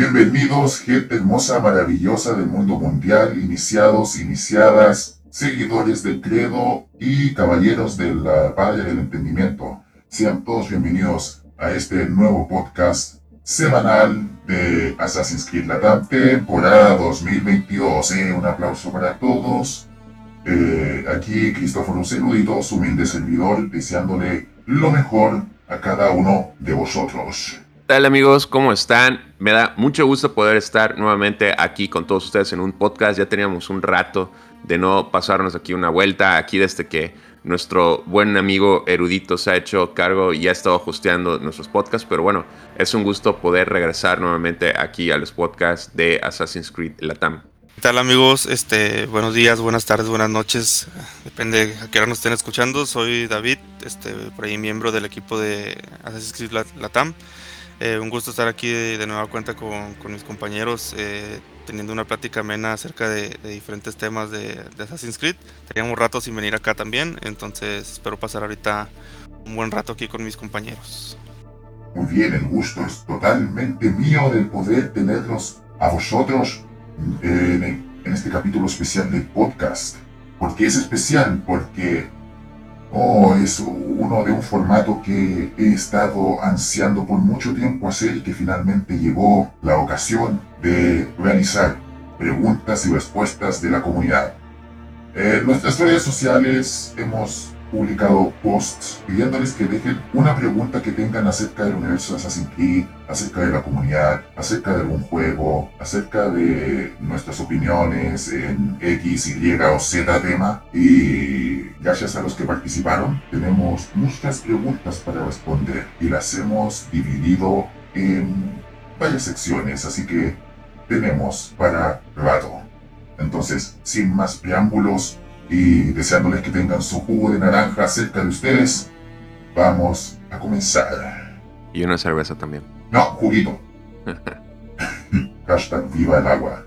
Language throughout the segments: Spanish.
Bienvenidos, gente hermosa, maravillosa del mundo mundial, iniciados, iniciadas, seguidores del credo y caballeros de la Padre del Entendimiento. Sean todos bienvenidos a este nuevo podcast semanal de Assassin's Creed la temporada 2022. Eh, un aplauso para todos. Eh, aquí Cristóforo Celudito, su humilde servidor, deseándole lo mejor a cada uno de vosotros. ¿Qué tal amigos? ¿Cómo están? Me da mucho gusto poder estar nuevamente aquí con todos ustedes en un podcast. Ya teníamos un rato de no pasarnos aquí una vuelta, aquí desde que nuestro buen amigo erudito se ha hecho cargo y ha estado ajusteando nuestros podcasts, pero bueno, es un gusto poder regresar nuevamente aquí a los podcasts de Assassin's Creed Latam. ¿Qué tal amigos? Este, buenos días, buenas tardes, buenas noches, depende a qué hora nos estén escuchando. Soy David, este, por ahí miembro del equipo de Assassin's Creed Latam. Eh, un gusto estar aquí de, nueva cuenta con, mis compañeros, eh, teniendo una plática amena acerca de, diferentes temas de, Assassin's Creed. Teníamos rato sin venir acá también, entonces espero pasar ahorita un buen rato aquí con mis compañeros. Muy bien, el gusto es totalmente mío del poder tenerlos a vosotros en este capítulo especial del podcast. ¿Por qué es especial? Porque Oh, es uno de un formato que he estado ansiando por mucho tiempo hacer y que finalmente llegó la ocasión de realizar preguntas y respuestas de la comunidad. En nuestras redes sociales hemos publicado posts pidiéndoles que dejen una pregunta que tengan acerca del universo de Assassin's Creed, acerca de la comunidad, acerca de algún juego, acerca de nuestras opiniones en X, Y o Z tema. Y gracias a los que participaron, tenemos muchas preguntas para responder y las hemos dividido en varias secciones, así que tenemos para rato. Entonces, sin más preámbulos, y deseándoles que tengan su jugo de naranja cerca de ustedes, vamos a comenzar. Y una cerveza también. No, juguito. Hashtag viva el agua.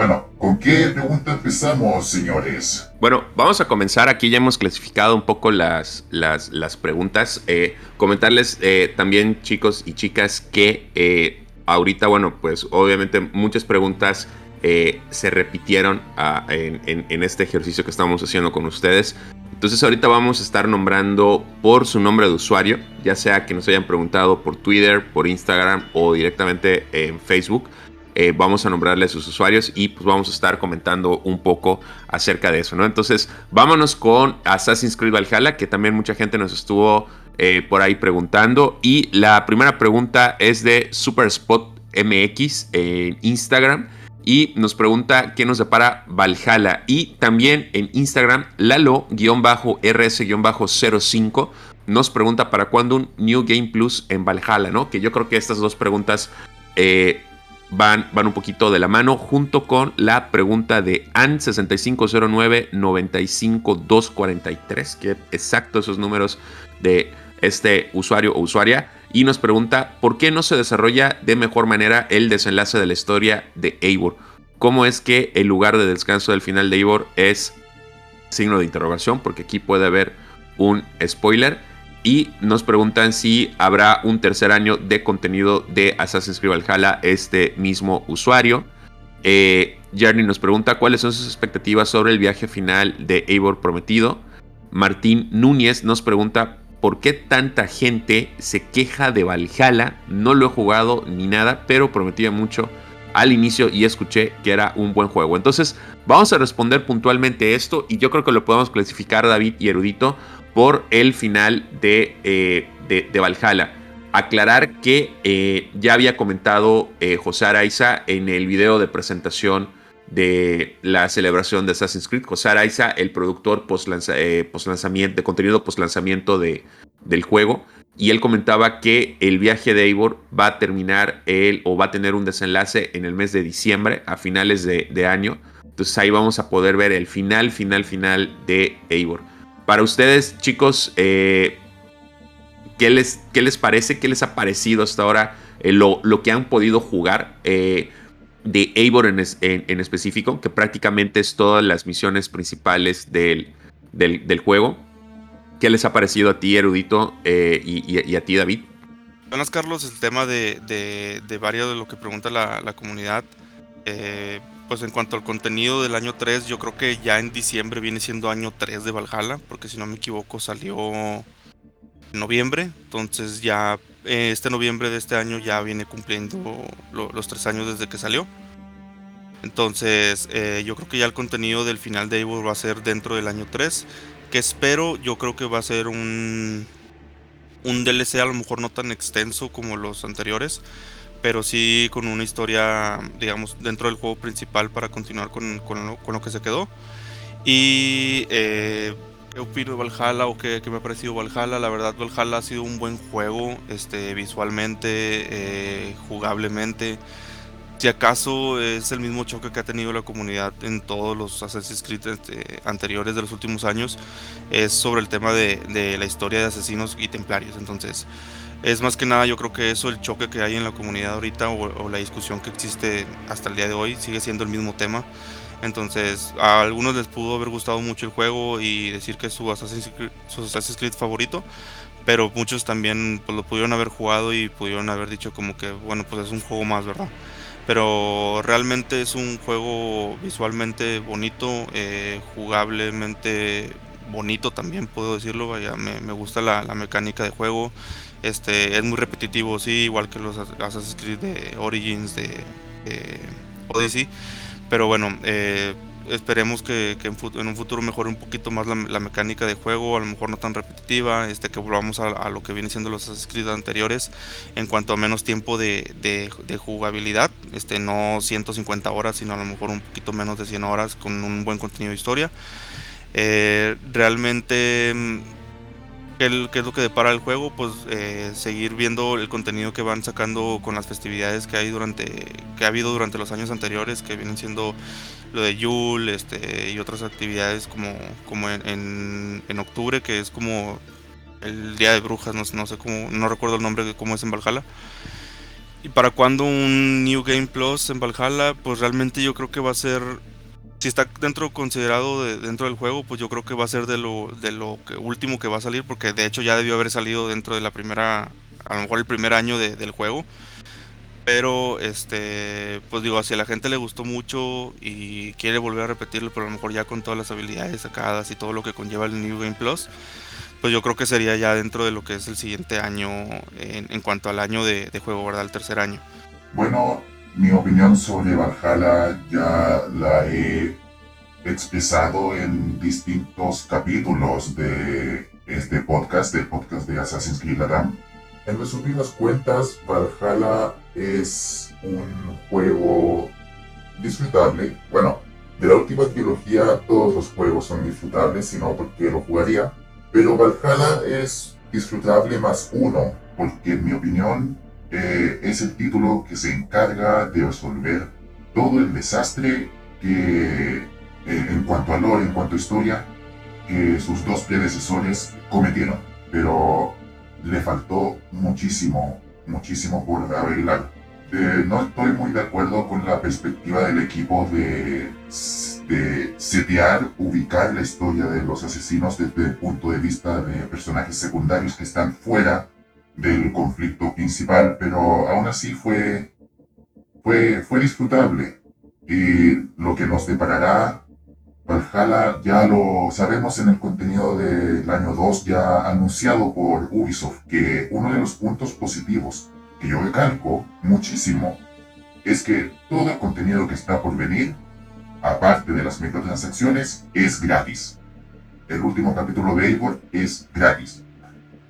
Bueno, ¿con qué pregunta empezamos, señores? Bueno, vamos a comenzar. Aquí ya hemos clasificado un poco las, las, preguntas. Eh, comentarles eh, también, chicos y chicas, que eh, ahorita, bueno, pues obviamente muchas preguntas se repitieron ah, en, este ejercicio que estamos haciendo con ustedes. Entonces ahorita vamos a estar nombrando por su nombre de usuario, ya sea que nos hayan preguntado por Twitter, por Instagram o directamente en Facebook. Eh, vamos a nombrarles sus usuarios y pues vamos a estar comentando un poco acerca de eso, ¿no? Entonces vámonos con Assassin's Creed Valhalla, que también mucha gente nos estuvo eh, por ahí preguntando. Y la primera pregunta es de Superspot MX en Instagram y nos pregunta qué nos depara Valhalla. Y también en Instagram, Lalo-RS-05 nos pregunta para cuándo un New Game Plus en Valhalla, ¿no? Que yo creo que estas dos preguntas eh, van, van un poquito de la mano, junto con la pregunta de An6509-95243, que exacto esos números de este usuario o usuaria y nos pregunta por qué no se desarrolla de mejor manera el desenlace de la historia de Eivor. ¿Cómo es que el lugar de descanso del final de Eivor es signo de interrogación? Porque aquí puede haber un spoiler. Y nos preguntan si habrá un tercer año de contenido de Assassin's Creed Valhalla este mismo usuario. Eh, Jeremy nos pregunta cuáles son sus expectativas sobre el viaje final de Eivor prometido. Martín Núñez nos pregunta por qué tanta gente se queja de Valhalla. No lo he jugado ni nada, pero prometía mucho al inicio y escuché que era un buen juego. Entonces, vamos a responder puntualmente esto y yo creo que lo podemos clasificar, David y Erudito, por el final de, eh, de, Valhalla. Aclarar que eh, ya había comentado eh, José Araiza en el video de presentación de la celebración de Assassin's Creed. José Araiza, el productor post, de contenido post lanzamiento de, del juego. Y él comentaba que el viaje de Eivor va a terminar el, o va a tener un desenlace en el mes de diciembre, a finales de, año. Entonces ahí vamos a poder ver el final, final, final de Eivor. Para ustedes, chicos, eh, ¿qué, les, ¿qué les parece? ¿Qué les ha parecido hasta ahora eh, lo, lo, que han podido jugar? Eh, de Eivor en, en, específico, que prácticamente es todas las misiones principales del, del, juego. ¿Qué les ha parecido a ti, Erudito, y, a ti, David? Buenas, Carlos. El tema de, de, varios de lo que pregunta la, la comunidad. pues en cuanto al contenido del año 3, yo creo que ya en diciembre viene siendo año 3 de Valhalla, porque si no me equivoco salió noviembre, entonces ya eh, este noviembre de este año ya viene cumpliendo los tres años desde que salió. Entonces eh, yo creo que ya el contenido del final de Eivor va a ser dentro del año 3, que espero, yo creo que va a ser un, un DLC a lo mejor no tan extenso como los anteriores, pero sí con una historia, digamos, dentro del juego principal para continuar con, con, lo, con lo, que se quedó. Y eh, ¿Qué opino de Valhalla o qué, me ha parecido Valhalla? La verdad, Valhalla ha sido un buen juego, este, visualmente, eh, jugablemente. Si acaso es el mismo choque que ha tenido la comunidad en todos los Assassin's Creed este, anteriores de los últimos años, es sobre el tema de, la historia de asesinos y templarios. Entonces, es más que nada yo creo que eso, el choque que hay en la comunidad ahorita o la discusión que existe hasta el día de hoy, sigue siendo el mismo tema. Entonces, a algunos les pudo haber gustado mucho el juego y decir que es su Assassin's Creed, favorito, pero muchos también pues, lo pudieron haber jugado y pudieron haber dicho como que, bueno, pues es un juego más, ¿verdad? Pero realmente es un juego visualmente bonito, eh, jugablemente bonito también, puedo decirlo, vaya, me, gusta la, mecánica de juego, este, es muy repetitivo, sí, igual que los Assassin's Creed de Origins, de Odyssey pero bueno, eh, esperemos que, en, un futuro mejore un poquito más la, mecánica de juego, a lo mejor no tan repetitiva, este, que volvamos a, lo que viene siendo los Assassin's anteriores en cuanto a menos tiempo de, jugabilidad, este, no 150 horas, sino a lo mejor un poquito menos de 100 horas con un buen contenido de historia. Eh, realmente ¿Qué, es lo que depara el juego? Pues eh, seguir viendo el contenido que van sacando con las festividades que hay durante que ha habido durante los años anteriores, que vienen siendo lo de Yule este, y otras actividades como, como en, en, octubre, que es como el Día de Brujas, no, no sé cómo, no recuerdo el nombre de cómo es en Valhalla. ¿Y para cuando un New Game Plus en Valhalla? Pues realmente yo creo que va a ser si está dentro considerado dentro del juego, pues yo creo que va a ser de lo, que, último que va a salir, porque de hecho ya debió haber salido dentro de la primera, a lo mejor el primer año del juego. Pero, este, pues digo, si a la gente le gustó mucho y quiere volver a repetirlo, pero a lo mejor ya con todas las habilidades sacadas y todo lo que conlleva el New Game Plus, pues yo creo que sería ya dentro de lo que es el siguiente año en, cuanto al año de, de juego, ¿verdad? El tercer año. Bueno, mi opinión sobre Valhalla ya la he expresado en distintos capítulos de este podcast, del podcast de Assassin's Creed Latam. En resumidas cuentas, Valhalla es un juego disfrutable. Bueno, de la última trilogía todos los juegos son disfrutables, sino porque lo jugaría. Pero Valhalla es disfrutable más uno, porque en mi opinión eh, es el título que se encarga de resolver todo el desastre que, eh, en cuanto a lore, en cuanto a historia, que sus dos predecesores cometieron. Pero le faltó muchísimo, muchísimo por arreglar. Eh, no estoy muy de acuerdo con la perspectiva del equipo de, de setear, ubicar la historia de los asesinos desde el punto de vista de personajes secundarios que están fuera del conflicto principal, pero aún así fue, fue, fue disfrutable. Y lo que nos deparará Valhalla ya lo sabemos en el contenido del año 2 ya anunciado por Ubisoft, que uno de los puntos positivos que yo recalco muchísimo es que todo el contenido que está por venir, aparte de las microtransacciones, es gratis. El último capítulo de Eivor es gratis.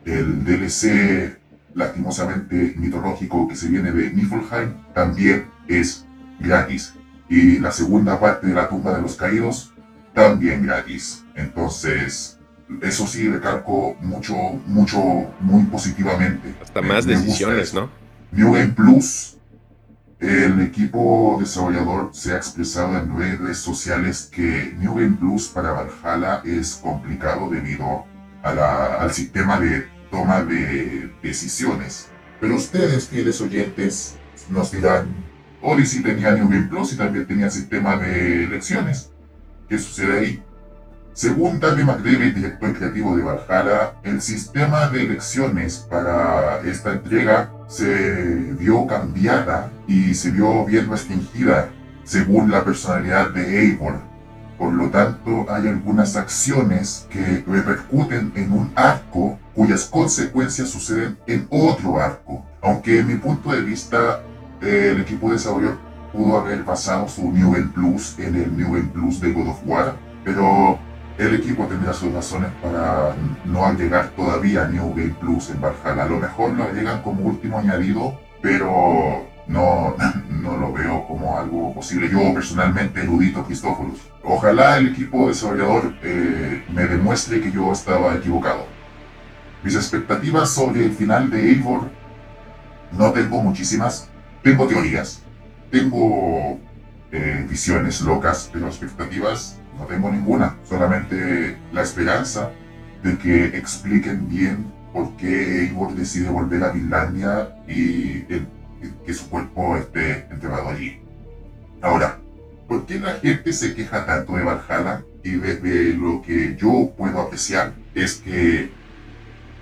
El DLC lastimosamente mitológico que se viene de Niflheim también es gratis. Y la segunda parte de la tumba de los caídos también gratis. Entonces, eso sí recalco mucho, mucho, muy positivamente. Hasta más decisiones, ¿no? New Game Plus, el equipo desarrollador se ha expresado en redes sociales que New Game Plus para Valhalla es complicado debido a la, al sistema de toma de decisiones. Pero ustedes, fieles oyentes, nos dirán, Odyssey tenía New Game Plus y también tenía sistema de elecciones. ¿Qué sucede ahí? Según David McDavid, director creativo de Valhalla, el sistema de elecciones para esta entrega se vio cambiada y se vio bien restringida según la personalidad de Eivor. Por lo tanto, hay algunas acciones que repercuten en un arco cuyas consecuencias suceden en otro arco. Aunque en mi punto de vista, el equipo de desarrollo pudo haber basado su New Plus en el New Plus de God of War, pero el equipo tendrá sus razones para no agregar todavía New Game Plus en Valhalla. A lo mejor lo agregan como último añadido, pero no, no lo veo como algo posible. Yo personalmente, erudito Cristóforos. Ojalá el equipo desarrollador eh, me demuestre que yo estaba equivocado. Mis expectativas sobre el final de Eivor no tengo muchísimas. Tengo teorías, tengo eh, visiones locas, pero expectativas no tengo ninguna, solamente la esperanza de que expliquen bien por qué Eivor decide volver a Finlandia y que su cuerpo esté enterrado allí. Ahora, ¿por qué la gente se queja tanto de Valhalla? Y desde lo que yo puedo apreciar es que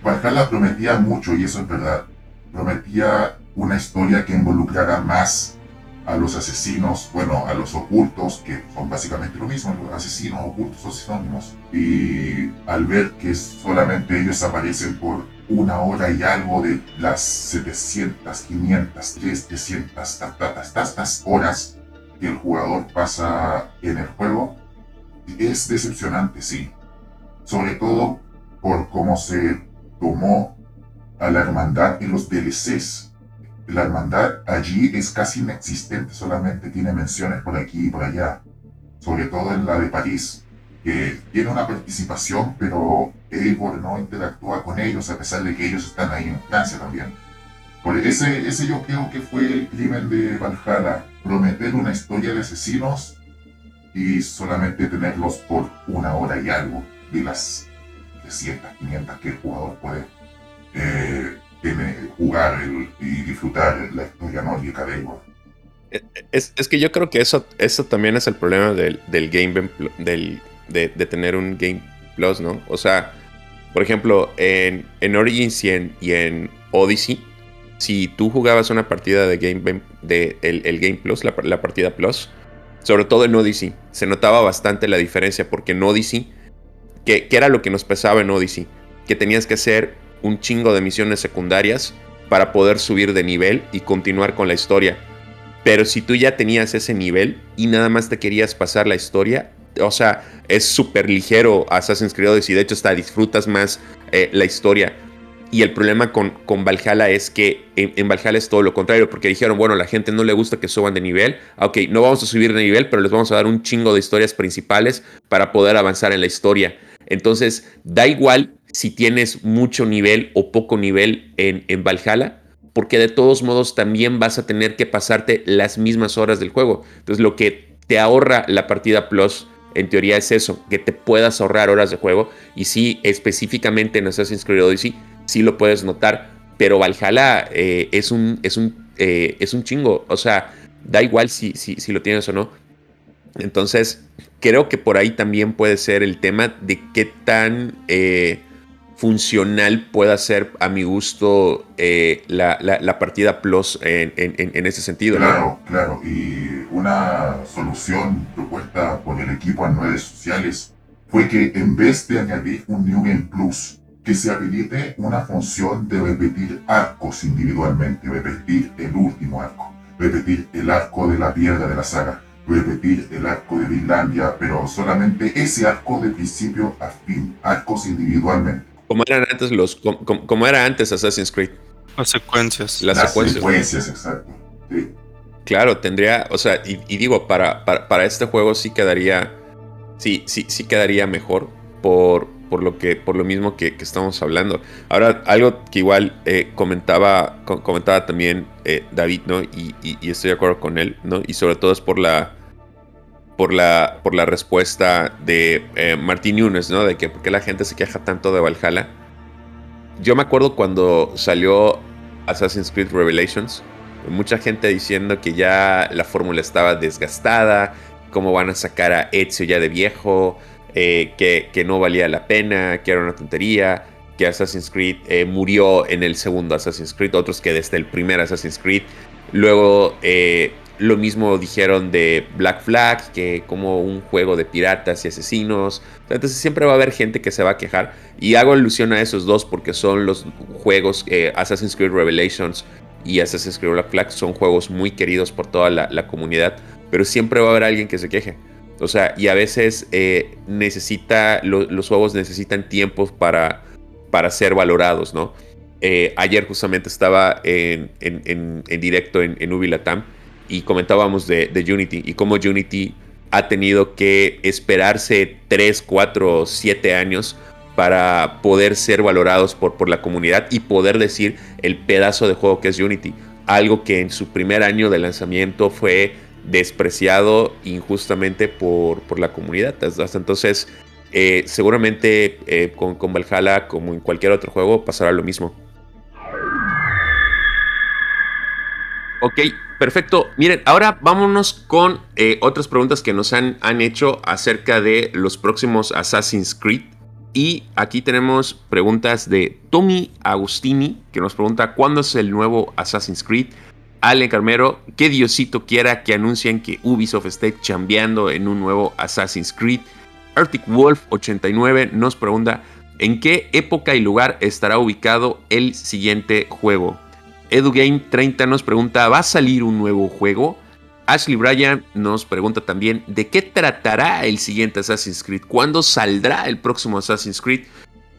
Valhalla prometía mucho, y eso es verdad. Prometía una historia que involucrara más a los asesinos, bueno, a los ocultos, que son básicamente lo mismo, los asesinos ocultos o sinónimos. Y al ver que solamente ellos aparecen por una hora y algo de las 700, 500, 300, tantas horas que el jugador pasa en el juego, es decepcionante, sí. Sobre todo por cómo se tomó a la hermandad en los DLCs la hermandad allí es casi inexistente, solamente tiene menciones por aquí y por allá, sobre todo en la de París, que tiene una participación, pero Eivor no interactúa con ellos a pesar de que ellos están ahí en Francia también. Por ese, ese yo creo que fue el crimen de Valhalla, prometer una historia de asesinos y solamente tenerlos por una hora y algo de las 300, 500 que el jugador puede eh, jugar y disfrutar la historia nórdica de eh, Es, es, que yo creo que eso, eso también es el problema del, del Game del, de, de, tener un Game Plus, ¿no? O sea, por ejemplo, en, en Origins y en, Odyssey, si tú jugabas una partida de Game, de el Game Plus, la, la, partida Plus, sobre todo en Odyssey, se notaba bastante la diferencia porque en Odyssey, que, era lo que nos pesaba en Odyssey, que tenías que hacer un chingo de misiones secundarias para poder subir de nivel y continuar con la historia. Pero si tú ya tenías ese nivel y nada más te querías pasar la historia, o sea, es súper ligero Assassin's Creed Odyssey. De hecho, hasta disfrutas más eh, la historia. Y el problema con, con Valhalla es que en, Valhalla es todo lo contrario, porque dijeron, bueno, la gente no le gusta que suban de nivel. Ok, no vamos a subir de nivel, pero les vamos a dar un chingo de historias principales para poder avanzar en la historia. Entonces, da igual si tienes mucho nivel o poco nivel en, en Valhalla, porque de todos modos también vas a tener que pasarte las mismas horas del juego. Entonces lo que te ahorra la partida Plus, en teoría es eso, que te puedas ahorrar horas de juego. Y sí, específicamente en Assassin's Creed Odyssey, sí lo puedes notar. Pero Valhalla eh, es, un, es, un, eh, es un chingo. O sea, da igual si, si, si lo tienes o no. Entonces, creo que por ahí también puede ser el tema de qué tan... Eh, funcional pueda ser a mi gusto eh, la, la, partida Plus en, en, ese sentido. Claro, claro. Y una solución propuesta por el equipo en redes sociales fue que en vez de añadir un New Game Plus, que se habilite una función de repetir arcos individualmente, repetir el último arco, repetir el arco de la piedra de la saga, repetir el arco de Finlandia, pero solamente ese arco de principio a fin, arcos individualmente. Como eran antes los. Como, era antes Assassin's Creed. Las secuencias. Las, secuencias. exacto. Claro, tendría. O sea, y, digo, para, para, este juego sí quedaría. Sí, sí, sí quedaría mejor. Por, por lo que. Por lo mismo que, estamos hablando. Ahora, algo que igual eh, comentaba. comentaba también eh, David, ¿no? Y, y, estoy de acuerdo con él, ¿no? Y sobre todo es por la por la, por la respuesta de eh, Martín Nunes, ¿no? De que por qué la gente se queja tanto de Valhalla. yo me acuerdo cuando salió Assassin's Creed Revelations, mucha gente diciendo que ya la fórmula estaba desgastada, cómo van a sacar a Ezio ya de viejo, eh, que, que, no valía la pena, que era una tontería, que Assassin's Creed eh, murió en el segundo Assassin's Creed, otros que desde el primer Assassin's Creed. Luego eh, lo mismo dijeron de Black Flag, que como un juego de piratas y asesinos. Entonces siempre va a haber gente que se va a quejar. Y hago alusión a esos dos porque son los juegos Assassin's Creed Revelations y Assassin's Creed Black Flag son juegos muy queridos por toda la, comunidad, pero siempre va a haber alguien que se queje. O sea, y a veces eh, necesita, los juegos necesitan tiempo para, para ser valorados, ¿no? Eh, ayer justamente estaba en, directo en, en Ubilatam y comentábamos de, Unity y cómo Unity ha tenido que esperarse 3, 4, 7 años para poder ser valorados por, por la comunidad y poder decir el pedazo de juego que es Unity. Algo que en su primer año de lanzamiento fue despreciado injustamente por, por la comunidad. Hasta entonces, eh, seguramente eh, con, con Valhalla, como en cualquier otro juego, pasará lo mismo. Ok, perfecto. Miren, ahora vámonos con eh, otras preguntas que nos han, han hecho acerca de los próximos Assassin's Creed. Y aquí tenemos preguntas de Tommy Agustini, que nos pregunta cuándo es el nuevo Assassin's Creed. Ale Carmero, que Diosito quiera que anuncien que Ubisoft esté chambeando en un nuevo Assassin's Creed. Arctic Wolf 89 nos pregunta en qué época y lugar estará ubicado el siguiente juego. EduGame 30 nos pregunta, ¿va a salir un nuevo juego? Ashley Bryan nos pregunta también de qué tratará el siguiente Assassin's Creed, cuándo saldrá el próximo Assassin's Creed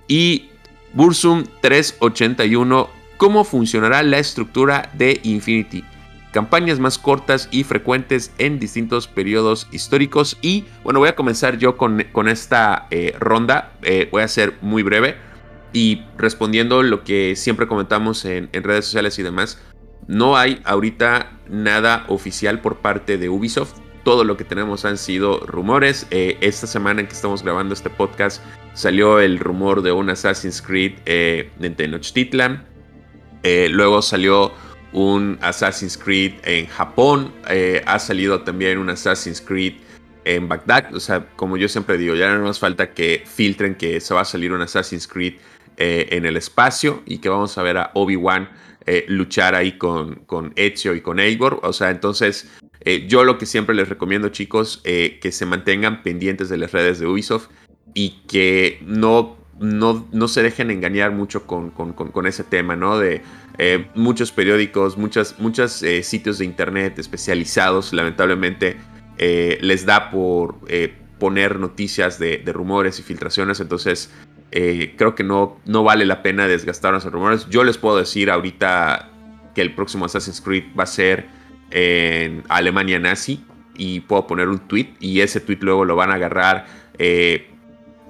y Bursum 381, cómo funcionará la estructura de Infinity. Campañas más cortas y frecuentes en distintos periodos históricos. Y bueno, voy a comenzar yo con, con esta eh, ronda. Eh, voy a ser muy breve. Y respondiendo lo que siempre comentamos en, redes sociales y demás. No hay ahorita nada oficial por parte de Ubisoft. Todo lo que tenemos han sido rumores. Eh, esta semana en que estamos grabando este podcast salió el rumor de un Assassin's Creed eh, en Tenochtitlan. Eh, luego salió un Assassin's Creed en Japón. ha salido también un Assassin's Creed en Bagdad. O sea, como yo siempre digo, ya no nos falta que filtren que se va a salir un Assassin's Creed en el espacio y que vamos a ver a Obi-Wan eh, luchar ahí con, con Ezio y con Eivor. O sea, entonces eh, yo lo que siempre les recomiendo, chicos, eh, que se mantengan pendientes de las redes de Ubisoft y que no, no, no se dejen engañar mucho con, con, ese tema, ¿no? De muchos periódicos, muchas, muchos sitios de internet especializados, lamentablemente, les da por poner noticias de rumores y filtraciones. Entonces, eh, creo que no, no vale la pena desgastarnos en rumores. Yo les puedo decir ahorita que el próximo Assassin's Creed va a ser en Alemania nazi y puedo poner un tweet y ese tweet luego lo van a agarrar. Eh,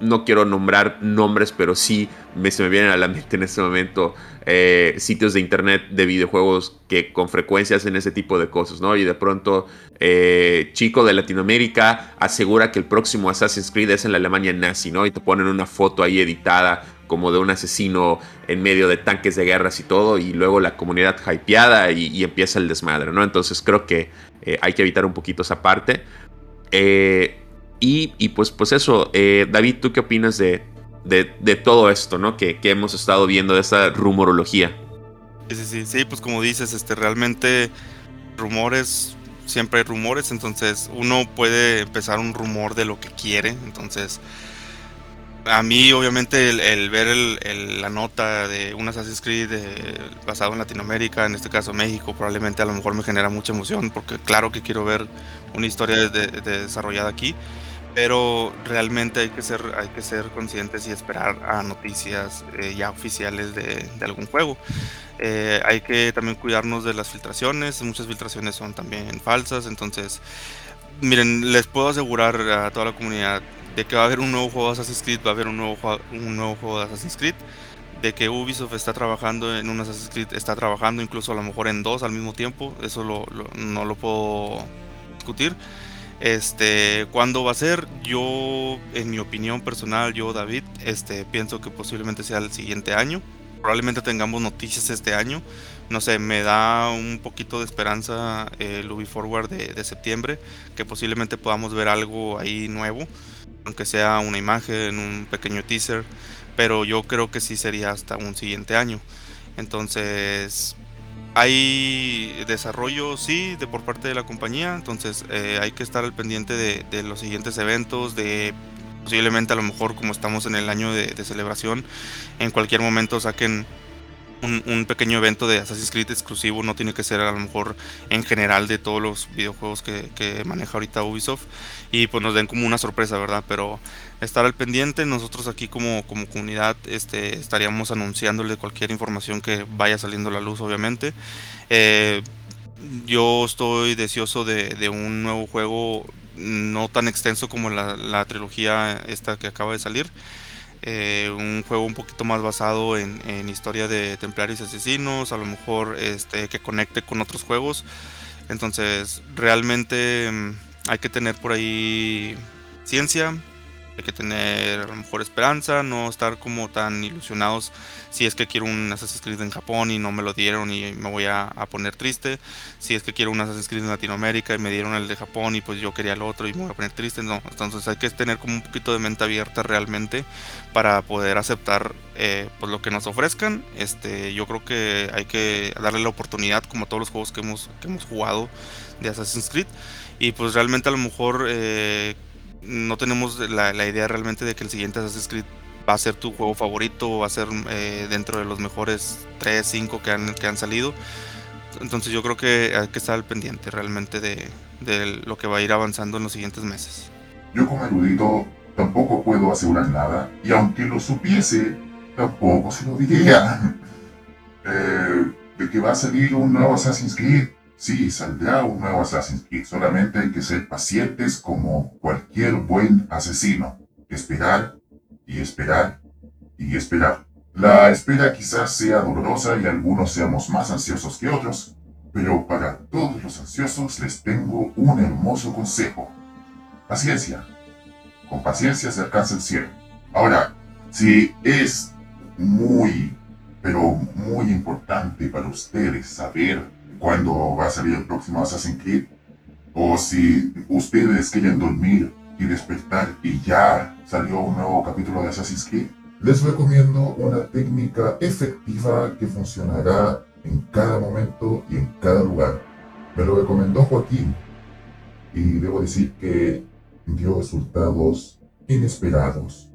no quiero nombrar nombres, pero sí me, se me vienen a la mente en este momento eh, sitios de internet de videojuegos que con frecuencia hacen ese tipo de cosas, ¿no? Y de pronto, eh, chico de Latinoamérica asegura que el próximo Assassin's Creed es en la Alemania nazi, ¿no? Y te ponen una foto ahí editada como de un asesino en medio de tanques de guerras y todo, y luego la comunidad hypeada y, empieza el desmadre, ¿no? Entonces creo que eh, hay que evitar un poquito esa parte. Y, pues, pues eso, David, ¿tú qué opinas de, de, todo esto, ¿no? Que, hemos estado viendo de esa rumorología. Sí, sí, sí, pues como dices, este, realmente rumores, siempre hay rumores, entonces uno puede empezar un rumor de lo que quiere, entonces a mí obviamente el, ver la nota de un Assassin's Creed basado en Latinoamérica, en este caso México, probablemente a lo mejor me genera mucha emoción porque claro que quiero ver una historia desarrollada aquí pero realmente hay que ser, hay que ser conscientes y esperar a noticias eh, ya oficiales de, algún juego. Eh, hay que también cuidarnos de las filtraciones, muchas filtraciones son también falsas, entonces, miren, les puedo asegurar a toda la comunidad de que va a haber un nuevo juego de Assassin's Creed, va a haber un nuevo, un nuevo juego de Assassin's Creed, de que Ubisoft está trabajando en un Assassin's Creed, está trabajando incluso a lo mejor en dos al mismo tiempo, eso no lo puedo discutir este, ¿cuándo va a ser? Yo, en mi opinión personal, yo, David, este, pienso que posiblemente sea el siguiente año. probablemente tengamos noticias este año. No sé, me da un poquito de esperanza el Ubi Forward de, de septiembre, que posiblemente podamos ver algo ahí nuevo, aunque sea una imagen, un pequeño teaser, pero yo creo que sí sería hasta un siguiente año. Entonces, hay desarrollo, sí, de por parte de la compañía, entonces eh, hay que estar al pendiente de, los siguientes eventos, de posiblemente a lo mejor como estamos en el año de, celebración, en cualquier momento saquen un, pequeño evento de Assassin's Creed exclusivo, no tiene que ser a lo mejor en general de todos los videojuegos que, que maneja ahorita Ubisoft y pues nos den como una sorpresa, ¿verdad? Pero estar al pendiente. Nosotros aquí como, como comunidad este, estaríamos anunciándole cualquier información que vaya saliendo a la luz, obviamente. Eh, yo estoy deseoso de, un nuevo juego no tan extenso como la, trilogía esta que acaba de salir. Eh, un juego un poquito más basado en, historia de templarios asesinos, a lo mejor este, que conecte con otros juegos. Entonces, realmente mm, hay que tener por ahí ciencia, hay que tener a lo mejor esperanza, no estar como tan ilusionados si es que quiero un Assassin's Creed en Japón y no me lo dieron y me voy a, poner triste, si es que quiero un Assassin's Creed en Latinoamérica y me dieron el de Japón y pues yo quería el otro y me voy a poner triste, no, entonces hay que tener como un poquito de mente abierta realmente para poder aceptar eh, pues lo que nos ofrezcan, este, yo creo que hay que darle la oportunidad como todos los juegos que hemos, que hemos jugado de Assassin's Creed y pues realmente a lo mejor eh, no tenemos la, idea realmente de que el siguiente Assassin's Creed va a ser tu juego favorito va a ser eh, dentro de los mejores 3, 5 que han, que han salido. Entonces yo creo que hay que estar al pendiente realmente de, lo que va a ir avanzando en los siguientes meses. Yo como erudito tampoco puedo asegurar nada y aunque lo supiese, tampoco se lo diría. Eh, de que va a salir un nuevo Assassin's Creed Sí, saldrá un nuevo Assassin's Creed, solamente hay que ser pacientes como cualquier buen asesino. Esperar y esperar y esperar. La espera quizás sea dolorosa y algunos seamos más ansiosos que otros, pero para todos los ansiosos les tengo un hermoso consejo. Paciencia. Con paciencia se alcanza el cielo. Ahora, si es muy, pero muy importante para ustedes saber cuándo va a salir el próximo Assassin's Creed, o si ustedes quieren dormir y despertar y ya salió un nuevo capítulo de Assassin's Creed, les recomiendo una técnica efectiva que funcionará en cada momento y en cada lugar. Me lo recomendó Joaquín y debo decir que dio resultados inesperados.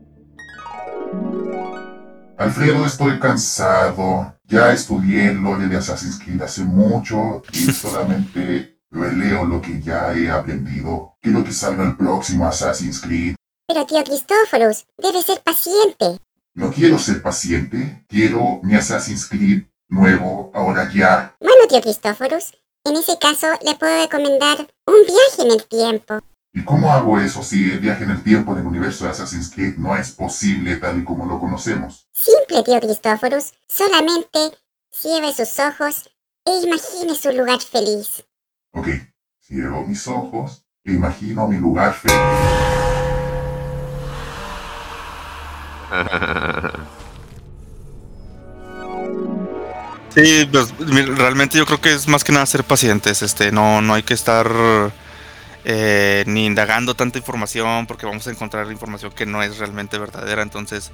Alfredo, estoy cansado. Ya estudié el lore de Assassin's Creed hace mucho y solamente releo lo que ya he aprendido. Quiero que salga el próximo Assassin's Creed. Pero tío Cristóforos, debe ser paciente. No quiero ser paciente. Quiero mi Assassin's Creed nuevo, ahora ya. Bueno, tío Cristóforos, en ese caso le puedo recomendar un viaje en el tiempo. ¿Y cómo hago eso si el viaje en el tiempo en el universo de Assassin's Creed no es posible tal y como lo conocemos? Simple, tío Cristóforos. Solamente cierre sus ojos e imagine su lugar feliz. Ok, cierro mis ojos e imagino mi lugar feliz. Sí, pues realmente yo creo que es más que nada ser pacientes, este, no, no hay que estar eh, ni indagando tanta información porque vamos a encontrar información que no es realmente verdadera. Entonces,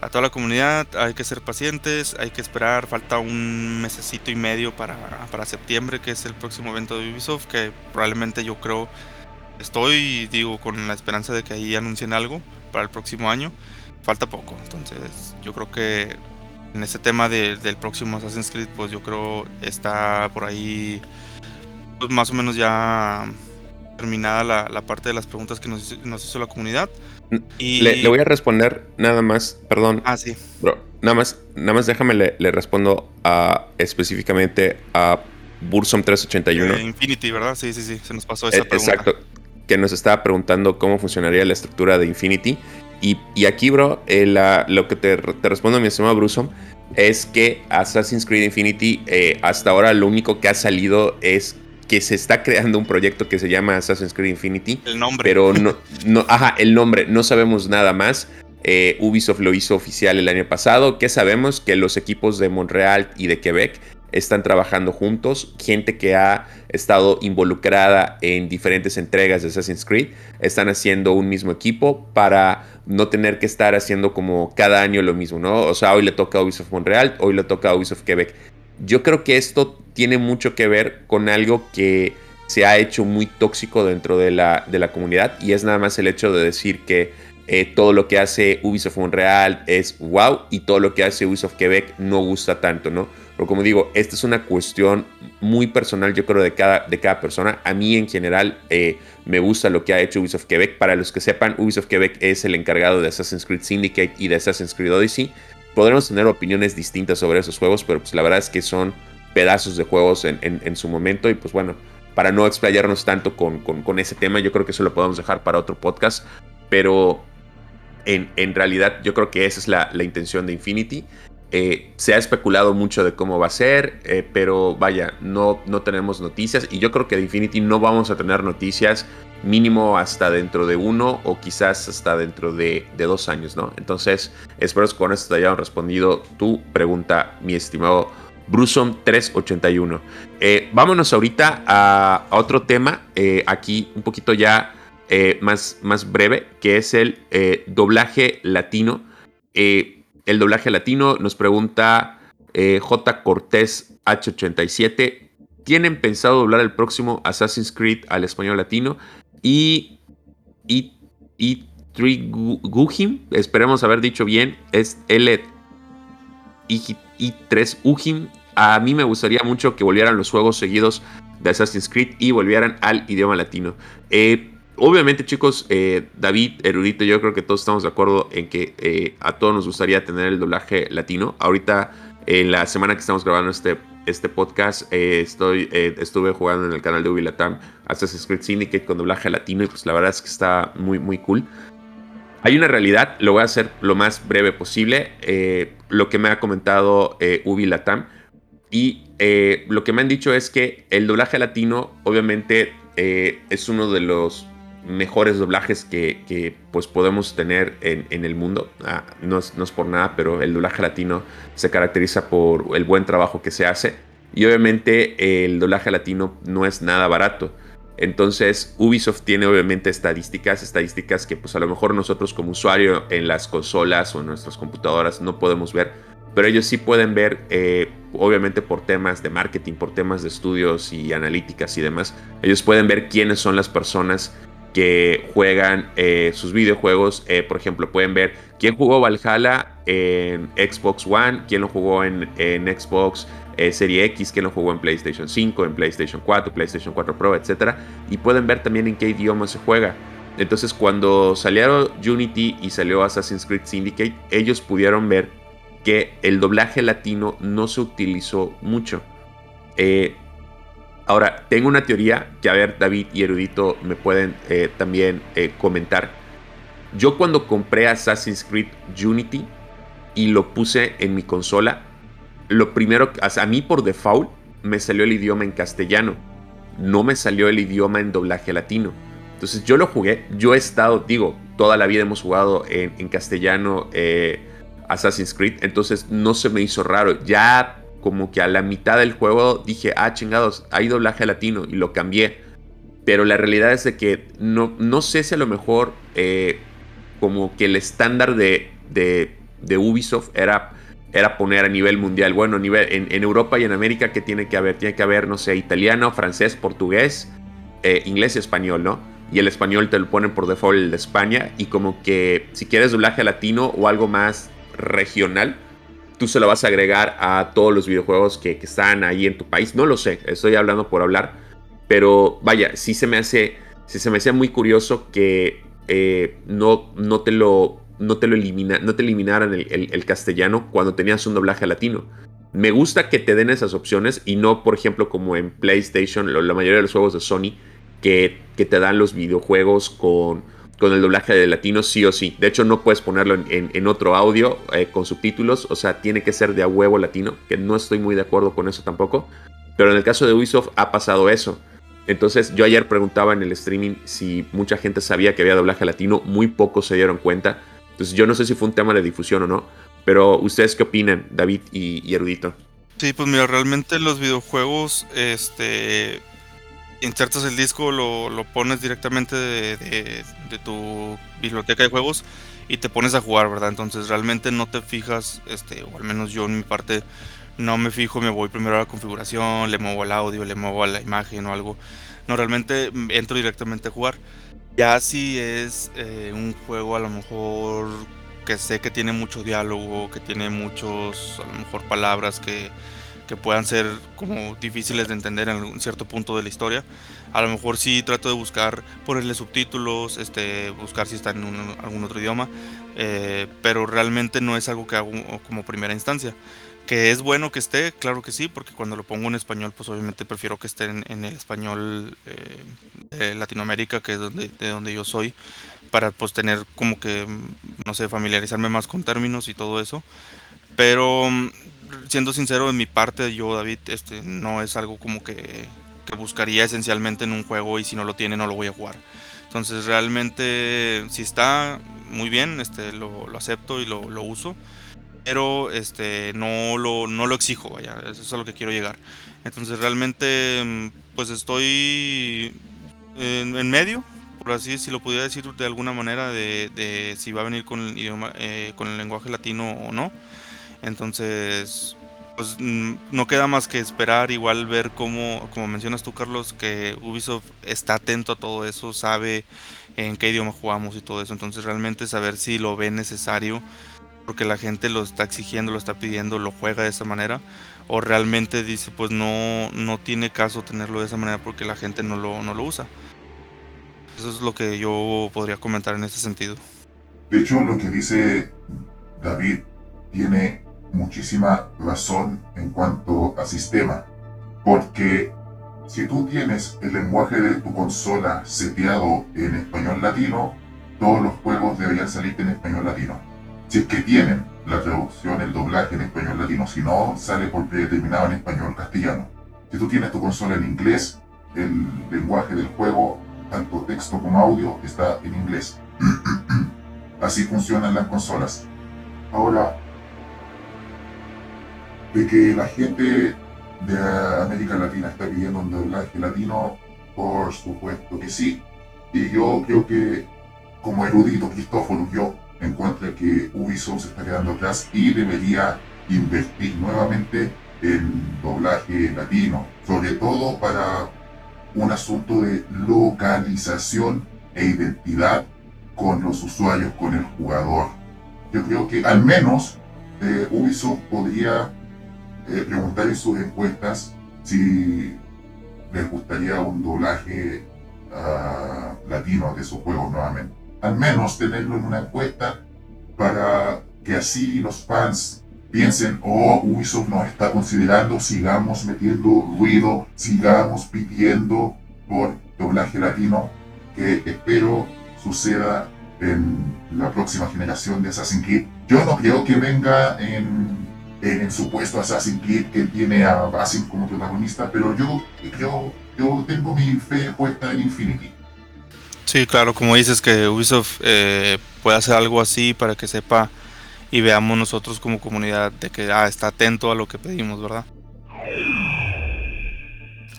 a toda la comunidad hay que ser pacientes, hay que esperar, falta un mesecito y medio para, para septiembre, que es el próximo evento de Ubisoft, que probablemente yo creo, estoy, digo, con la esperanza de que ahí anuncien algo para el próximo año. Falta poco, entonces yo creo que en ese tema del próximo Assassin's Creed, pues yo creo está por ahí pues más o menos ya terminada la, parte de las preguntas que nos, hizo la comunidad. Y... Le, voy a responder nada más, perdón. Ah, sí. Bro, nada más, nada más déjame le, respondo a, específicamente a Bursom 381. Eh, Infinity, ¿verdad? Sí, sí, sí, se nos pasó esa eh, pregunta. Exacto, que nos estaba preguntando cómo funcionaría la estructura de Infinity. Y, aquí, bro, eh, lo que te, te, respondo, mi estimado Bursom, es que Assassin's Creed Infinity hasta ahora lo único que ha salido es que se está creando un proyecto que se llama Assassin's Creed Infinity. El nombre. Pero no, no ajá, el nombre, no sabemos nada más. Eh, Ubisoft lo hizo oficial el año pasado. ¿Qué sabemos? Que los equipos de Montreal y de Quebec están trabajando juntos. Gente que ha estado involucrada en diferentes entregas de Assassin's Creed están haciendo un mismo equipo para no tener que estar haciendo como cada año lo mismo, ¿no? O sea, hoy le toca a Ubisoft Montreal, hoy le toca a Ubisoft Quebec. Yo creo que esto tiene mucho que ver con algo que se ha hecho muy tóxico dentro de la, de la comunidad y es nada más el hecho de decir que eh, todo lo que hace Ubisoft Montreal es wow y todo lo que hace Ubisoft Quebec no gusta tanto, ¿no? Pero como digo, esta es una cuestión muy personal, yo creo, de cada, de cada persona. A mí en general eh, me gusta lo que ha hecho Ubisoft Quebec. Para los que sepan, Ubisoft Quebec es el encargado de Assassin's Creed Syndicate y de Assassin's Creed Odyssey. Podremos tener opiniones distintas sobre esos juegos, pero pues la verdad es que son pedazos de juegos en, su momento. Y pues bueno, para no explayarnos tanto con, con, ese tema, yo creo que eso lo podemos dejar para otro podcast. Pero en, en realidad yo creo que esa es la, la intención de Infinity. Eh, se ha especulado mucho de cómo va a ser, eh, pero vaya, no, no tenemos noticias y yo creo que de Infinity no vamos a tener noticias mínimo hasta dentro de uno o quizás hasta dentro de, dos años, ¿no? Entonces, espero que con esto te hayan respondido tu pregunta, mi estimado Brusom 381. Eh, vámonos ahorita a, otro tema, aquí un poquito ya más, más breve, que es el doblaje latino. Eh, el doblaje latino. Nos pregunta eh, J. Cortés H87. ¿Tienen pensado doblar el próximo Assassin's Creed al español latino? Y. Y. Y. Esperemos haber dicho bien, es L. Y 3 Ujim. A mí me gustaría mucho que volvieran los juegos seguidos de Assassin's Creed y volvieran al idioma latino. Eh, Obviamente, chicos, eh, David, Erudito, yo creo que todos estamos de acuerdo en que eh, a todos nos gustaría tener el doblaje latino. Ahorita, en la semana que estamos grabando este, este podcast, eh, estoy, estuve jugando en el canal de Ubilatam Assassin's Creed Syndicate con doblaje latino y pues la verdad es que está muy, muy cool. Hay una realidad, lo voy a hacer lo más breve posible. lo que me ha comentado Ubilatam y lo que me han dicho es que el doblaje latino, obviamente, es uno de los mejores doblajes que, pues podemos tener en, el mundo. Ah, no, es, por nada, pero el doblaje latino se caracteriza por el buen trabajo que se hace. Y obviamente el doblaje latino no es nada barato. Entonces Ubisoft tiene obviamente estadísticas, estadísticas que pues a lo mejor nosotros como usuario en las consolas o en nuestras computadoras no podemos ver, pero ellos sí pueden ver, eh, obviamente por temas de marketing, por temas de estudios y analíticas y demás, ellos pueden ver quiénes son las personas que juegan eh, sus videojuegos. Eh, por ejemplo, pueden ver quién jugó Valhalla en Xbox One, quién lo jugó en, Xbox eh, Serie X, quién lo jugó en PlayStation 5, en PlayStation 4, PlayStation 4 Pro, etc. Y pueden ver también en qué idioma se juega. Entonces, cuando salieron Unity y salió Assassin's Creed Syndicate, ellos pudieron ver que el doblaje latino no se utilizó mucho. Ahora, tengo una teoría que, a ver, David y Erudito me pueden eh, también eh, comentar. Yo cuando compré Assassin's Creed Unity y lo puse en mi consola, lo primero, a mí por default, me salió el idioma en castellano. No me salió el idioma en doblaje latino. Entonces yo lo jugué, yo he estado, digo, toda la vida hemos jugado en, castellano eh, Assassin's Creed, entonces no se me hizo raro. Ya como que a la mitad del juego dije, ah, chingados, hay doblaje latino y lo cambié. Pero la realidad es de que no, no sé si a lo mejor eh, como que el estándar de, de, Ubisoft era, era poner a nivel mundial. Bueno, nivel, en, Europa y en América, ¿qué tiene que haber? Tiene que haber, no sé, italiano, francés, portugués, eh, inglés y español, ¿no? Y el español te lo ponen por default el de España. Y como que si quieres doblaje latino o algo más regional, tú se lo vas a agregar a todos los videojuegos que, están ahí en tu país. No lo sé, estoy hablando por hablar. Pero vaya, sí se me hace, sí se me hacía muy curioso que eh, no, no, te lo, no, te lo elimina, no te eliminaran el, castellano cuando tenías un doblaje latino. Me gusta que te den esas opciones y no, por ejemplo, como en PlayStation, la mayoría de los juegos de Sony, que, que te dan los videojuegos con con el doblaje de latino sí o sí. De hecho, no puedes ponerlo en, otro audio eh, con subtítulos. O sea, tiene que ser de a huevo latino. Que no estoy muy de acuerdo con eso tampoco. Pero en el caso de Ubisoft ha pasado eso. Entonces, yo ayer preguntaba en el streaming si mucha gente sabía que había doblaje latino. Muy pocos se dieron cuenta. Entonces yo no sé si fue un tema de difusión o no, pero ustedes qué opinan, David y, Erudito. Sí, pues mira, realmente los videojuegos, este, insertas el disco, lo, pones directamente de, tu biblioteca de juegos y te pones a jugar, ¿verdad? Entonces realmente no te fijas, este, o al menos yo en mi parte no me fijo, me voy primero a la configuración, le muevo al audio, le muevo a la imagen o algo. No, realmente entro directamente a jugar. Ya si es eh, un juego a lo mejor que sé que tiene mucho diálogo, que tiene muchos, a lo mejor palabras que, que puedan ser como difíciles de entender en un cierto punto de la historia. A lo mejor sí trato de buscar, ponerle subtítulos, este, buscar si está en algún otro idioma, eh, pero realmente no es algo que hago como primera instancia. Que es bueno que esté, claro que sí, porque cuando lo pongo en español, pues obviamente prefiero que esté en, el español eh, de Latinoamérica, que es donde, de donde yo soy, para pues tener como que, no sé, familiarizarme más con términos y todo eso. Pero siendo sincero, en mi parte, yo, David, este, no es algo como que, que buscaría esencialmente en un juego y si no lo tiene, no lo voy a jugar. Entonces, realmente, si está muy bien, este, lo, lo acepto y lo, lo uso pero este no lo, no lo exijo, vaya, eso es a lo que quiero llegar. Entonces realmente pues estoy en, medio, por así si lo pudiera decir de alguna manera, de, si va a venir con el idioma, eh, con el lenguaje latino o no. Entonces, pues mm, no queda más que esperar, igual ver cómo, como mencionas tú, Carlos, que Ubisoft está atento a todo eso, sabe en qué idioma jugamos y todo eso. Entonces realmente saber si lo ve necesario porque la gente lo está exigiendo, lo está pidiendo, lo juega de esa manera, o realmente dice, pues no, no tiene caso tenerlo de esa manera porque la gente no lo, no lo usa. Eso es lo que yo podría comentar en ese sentido. De hecho, lo que dice David tiene muchísima razón en cuanto a sistema, porque si tú tienes el lenguaje de tu consola seteado en español latino, todos los juegos deberían salir en español latino si es que tienen la traducción, el doblaje en español latino, si no, sale por predeterminado en español castellano. Si tú tienes tu consola en inglés, el lenguaje del juego, tanto texto como audio, está en inglés. Así funcionan las consolas. Ahora, de que la gente de América Latina está pidiendo un doblaje latino, por supuesto que sí. Y yo creo que, como erudito Cristóforo, yo encuentra que Ubisoft se está quedando atrás y debería invertir nuevamente en doblaje latino, sobre todo para un asunto de localización e identidad con los usuarios, con el jugador. Yo creo que al menos eh, Ubisoft podría eh, preguntar en sus encuestas si les gustaría un doblaje ah, latino de sus juegos nuevamente al menos tenerlo en una encuesta para que así los fans piensen, oh, Ubisoft nos está considerando, sigamos metiendo ruido, sigamos pidiendo por doblaje latino, que espero suceda en la próxima generación de Assassin's Creed. Yo no creo que venga en, en el supuesto Assassin's Creed que tiene a Basim como protagonista, pero yo creo, yo tengo mi fe puesta en Infinity. Sí, claro, como dices que Ubisoft eh, puede hacer algo así para que sepa y veamos nosotros como comunidad de que ah, está atento a lo que pedimos, ¿verdad?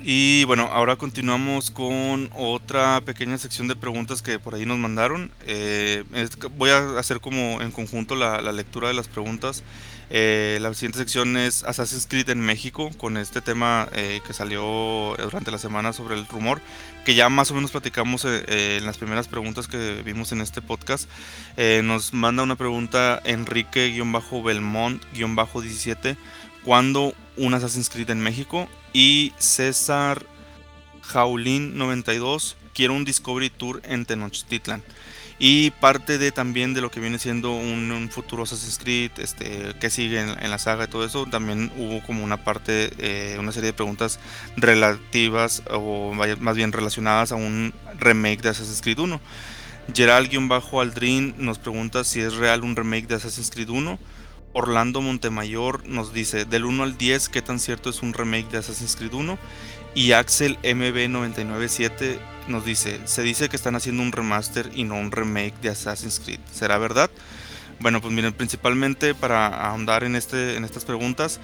Y bueno, ahora continuamos con otra pequeña sección de preguntas que por ahí nos mandaron. Eh, voy a hacer como en conjunto la, lectura de las preguntas. Eh, la siguiente sección es Assassin's Creed en México, con este tema eh, que salió durante la semana sobre el rumor, que ya más o menos platicamos en las primeras preguntas que vimos en este podcast. nos manda una pregunta Enrique-Belmont-17. ¿Cuándo un Assassin's Creed en México? Y César Jaulín 92 quiere un Discovery Tour en Tenochtitlan. Y parte de también de lo que viene siendo un, futuro Assassin's Creed, este, que sigue en, la saga y todo eso, también hubo como una parte, eh, una serie de preguntas relativas o más bien relacionadas a un remake de Assassin's Creed 1. Gerald-Aldrin nos pregunta si es real un remake de Assassin's Creed 1 Orlando Montemayor nos dice, del 1 al 10, ¿qué tan cierto es un remake de Assassin's Creed 1? Y Axel MB997 nos dice, se dice que están haciendo un remaster y no un remake de Assassin's Creed. ¿Será verdad? Bueno, pues miren, principalmente para ahondar en, este, en estas preguntas,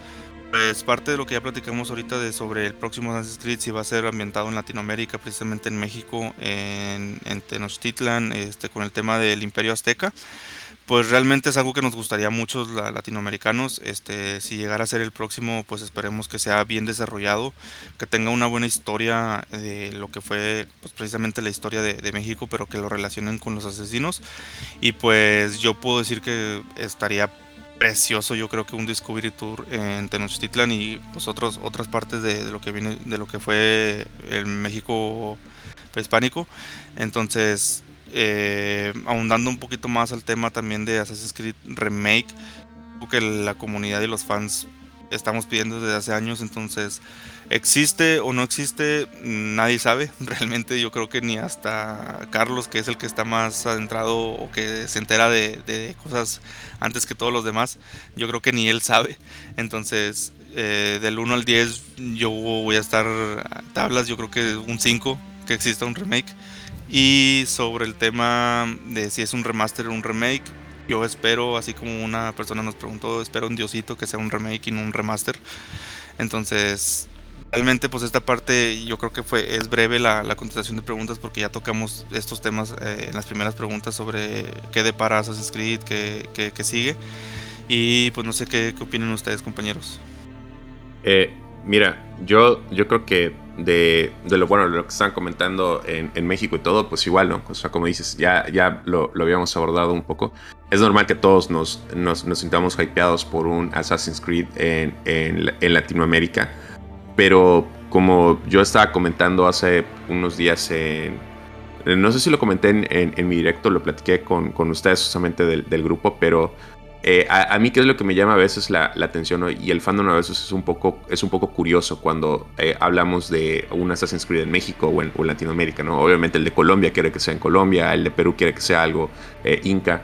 pues parte de lo que ya platicamos ahorita de sobre el próximo Assassin's Creed, si va a ser ambientado en Latinoamérica, precisamente en México, en, en Tenochtitlan, este, con el tema del Imperio Azteca pues realmente es algo que nos gustaría a muchos latinoamericanos. Este, si llegara a ser el próximo, pues esperemos que sea bien desarrollado, que tenga una buena historia de lo que fue pues, precisamente la historia de, México, pero que lo relacionen con los asesinos. Y pues yo puedo decir que estaría precioso, yo creo que un Discovery Tour en Tenochtitlan y pues otros, otras partes de, lo que viene, de lo que fue el México prehispánico. Entonces eh, ahondando un poquito más al tema también de Assassin's Creed Remake, que la comunidad y los fans estamos pidiendo desde hace años, entonces existe o no existe, nadie sabe, realmente yo creo que ni hasta Carlos, que es el que está más adentrado o que se entera de, cosas antes que todos los demás, yo creo que ni él sabe, entonces eh, del 1 al 10 yo voy a estar a tablas, yo creo que un 5 que exista un remake. Y sobre el tema de si es un remaster o un remake, yo espero, así como una persona nos preguntó, espero un diosito que sea un remake y no un remaster. Entonces, realmente pues esta parte yo creo que fue es breve la, contestación de preguntas porque ya tocamos estos temas eh, en las primeras preguntas sobre qué depara Assassin's Creed, qué, qué, sigue. Y pues no sé qué, qué opinan ustedes compañeros. Eh, mira, yo, yo creo que de, lo bueno, lo que están comentando en, México y todo, pues igual, ¿no? O sea, como dices, ya, ya lo, habíamos abordado un poco. Es normal que todos nos, nos, sintamos hypeados por un Assassin's Creed en, en, Latinoamérica, pero como yo estaba comentando hace unos días en... No sé si lo comenté en, mi directo, lo platiqué con, con ustedes justamente del grupo, pero eh, a, mí, ¿qué es lo que me llama a veces la, atención? Y el fandom a veces es un poco, es un poco curioso cuando eh, hablamos de un Assassin's Creed en México o en, Latinoamérica, ¿no? Obviamente el de Colombia quiere que sea en Colombia, el de Perú quiere que sea algo eh, inca.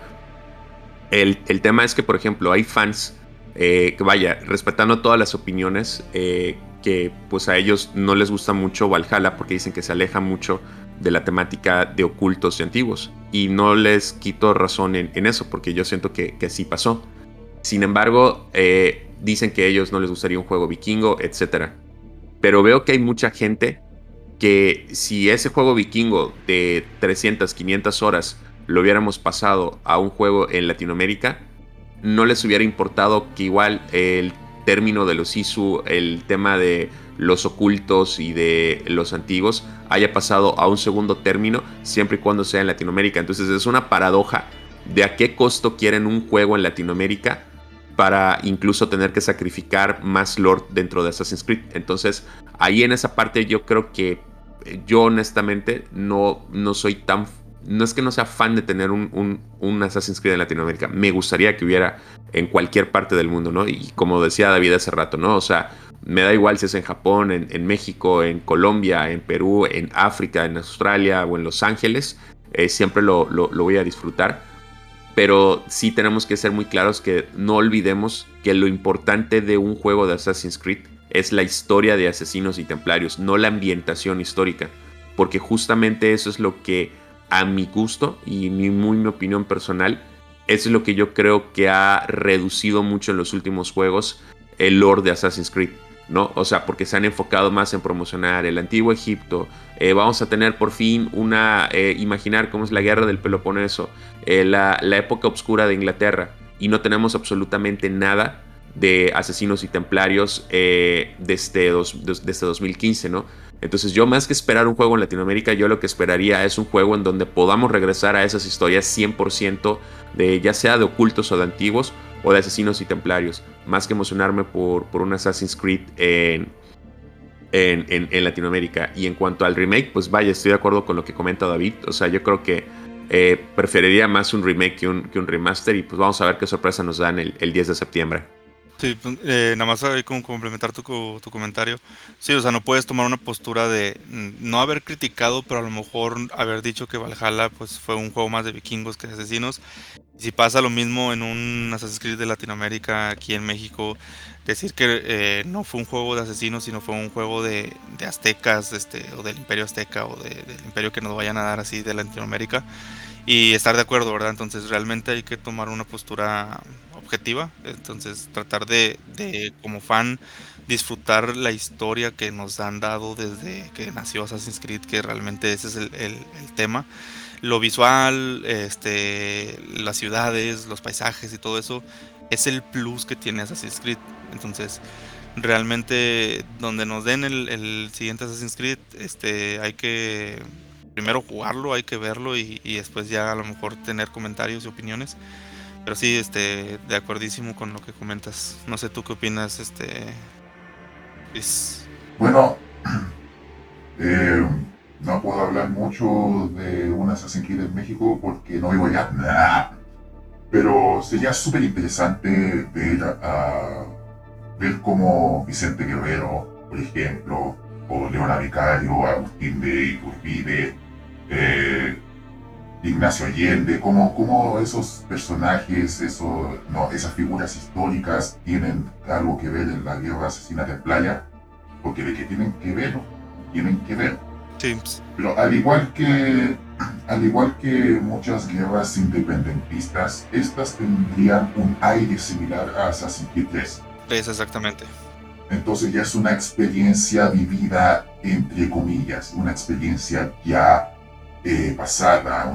El, tema es que, por ejemplo, hay fans que, vaya, respetando todas las opiniones, que pues a ellos no les gusta mucho Valhalla porque dicen que se aleja mucho de la temática de ocultos y antiguos. Y no les quito razón en, eso, porque yo siento que, que, sí pasó. Sin embargo, eh, dicen que a ellos no les gustaría un juego vikingo, etc. Pero veo que hay mucha gente que si ese juego vikingo de 300, 500 horas lo hubiéramos pasado a un juego en Latinoamérica, no les hubiera importado que igual el término de los ISU, el tema de los ocultos y de los antiguos haya pasado a un segundo término siempre y cuando sea en Latinoamérica. Entonces es una paradoja de a qué costo quieren un juego en Latinoamérica para incluso tener que sacrificar más lore dentro de Assassin's Creed. Entonces ahí en esa parte yo creo que eh, yo honestamente no, no soy tan... No es que no sea fan de tener un, un, Assassin's Creed en Latinoamérica. Me gustaría que hubiera en cualquier parte del mundo, ¿no? Y como decía David hace rato, ¿no? O sea, me da igual si es en Japón, en, México, en Colombia, en Perú, en África, en Australia o en Los Ángeles. Eh, siempre lo, voy a disfrutar. Pero sí tenemos que ser muy claros que no olvidemos que lo importante de un juego de Assassin's Creed es la historia de asesinos y templarios, no la ambientación histórica. Porque justamente eso es lo que a mi gusto y mi, muy mi opinión personal, es lo que yo creo que ha reducido mucho en los últimos juegos el lore de Assassin's Creed ¿no? O sea, porque se han enfocado más en promocionar el antiguo Egipto. Eh, vamos a tener por fin una, eh, imaginar cómo es la guerra del Peloponeso, eh, la, época oscura de Inglaterra, y no tenemos absolutamente nada de asesinos y templarios desde, dos, desde 2015, ¿no? Entonces yo más que esperar un juego en Latinoamérica, yo lo que esperaría es un juego en donde podamos regresar a esas historias 100% de ya sea de ocultos o de antiguos o de asesinos y templarios, más que emocionarme por, por un Assassin's Creed en, en, Latinoamérica. Y en cuanto al remake, pues vaya, estoy de acuerdo con lo que comenta David, o sea, yo creo que eh, preferiría más un remake que un, que un, remaster y pues vamos a ver qué sorpresa nos dan el, el 10 de septiembre. Sí, pues, eh, nada más como complementar tu, tu comentario. Sí, o sea, no puedes tomar una postura de mm, no haber criticado, pero a lo mejor haber dicho que Valhalla pues fue un juego más de vikingos que de asesinos. si pasa lo mismo en un Assassin's Creed de Latinoamérica, aquí en México, decir que eh, no fue un juego de asesinos, sino fue un juego de, de aztecas, este, o del imperio azteca, o del imperio que nos vayan a dar así de Latinoamérica, y estar de acuerdo, ¿verdad? Entonces realmente hay que tomar una postura objetiva. Entonces, tratar de, como fan, disfrutar la historia que nos han dado desde que nació Assassin's Creed, que realmente ese es el, tema. Lo visual, este, las ciudades, los paisajes y todo eso, es el plus que tiene Assassin's Creed. Entonces, realmente, donde nos den el, el siguiente Assassin's Creed, este, hay que primero jugarlo, hay que verlo y, y después ya a lo mejor tener comentarios y opiniones. Pero sí, este, de acuerdísimo con lo que comentas. No sé tú qué opinas, este. Bueno, eh, no puedo hablar mucho de un Assassin's Creed en México porque no vivo allá. Pero sería súper interesante ver, a, ver cómo Vicente Guerrero, por ejemplo, o Leona Vicario, Agustín de Iturbide, eh, Ignacio Allende, cómo, cómo esos personajes, eso, no, esas figuras históricas tienen algo que ver en la guerra asesina de playa, porque de que tienen que ver, tienen que ver. Pero al igual que al igual que muchas guerras independentistas, estas tendrían un aire similar a Assassin's Creed 3. Es exactamente. Entonces ya es una experiencia vivida entre comillas, una experiencia ya eh, pasada,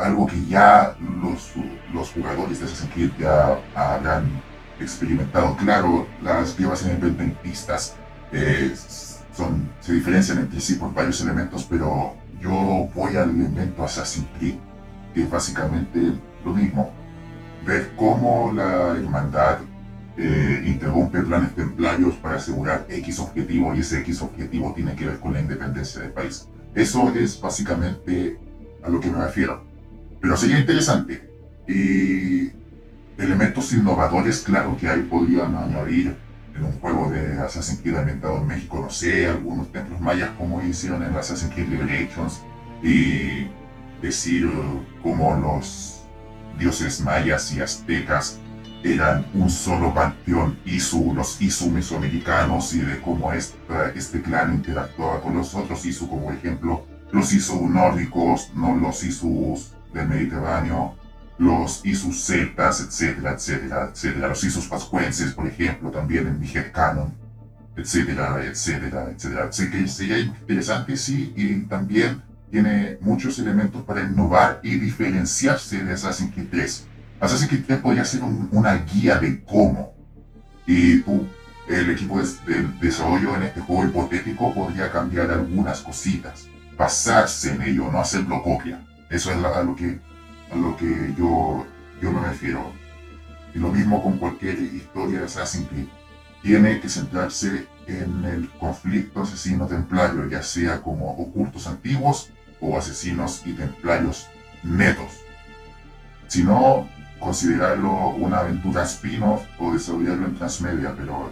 algo que ya los, los jugadores de Assassin's Creed ya habrán experimentado. Claro, las guerras independentistas eh, son, se diferencian entre sí por varios elementos, pero yo voy al elemento Assassin's Creed, que es básicamente lo mismo. Ver cómo la hermandad eh, interrumpe planes templarios para asegurar X objetivo y ese X objetivo tiene que ver con la independencia del país. Eso es básicamente a lo que me refiero. Pero sería interesante. Y elementos innovadores, claro que hay, podrían añadir en un juego de Assassin's Creed ambientado en México, no sé, algunos templos mayas como hicieron en Assassin's Creed Liberations y decir cómo los dioses mayas y aztecas eran un solo panteón Isu, los Isu mesoamericanos y de cómo este, este clan interactuaba con los otros Isu, como ejemplo los Isu nórdicos, no los Isus del Mediterráneo, los Isus celtas, etcétera, etcétera, etcétera, los Isus pascuenses, por ejemplo, también en mi canon, etcétera, etcétera, etcétera. Así que sería interesante, sí, y también tiene muchos elementos para innovar y diferenciarse de Assassin's Creed 3 Assassin's Creed 3 podría ser una guía de cómo. Y tú, el equipo de, desarrollo en este juego hipotético podría cambiar algunas cositas, basarse en ello, no hacerlo copia. Eso es a lo que, a lo que yo, yo me refiero. Y lo mismo con cualquier historia de Assassin's Creed. Tiene que centrarse en el conflicto asesino-templario, ya sea como ocultos antiguos o asesinos y templarios netos. Si no, considerarlo una aventura spin-off o desarrollarlo en transmedia, pero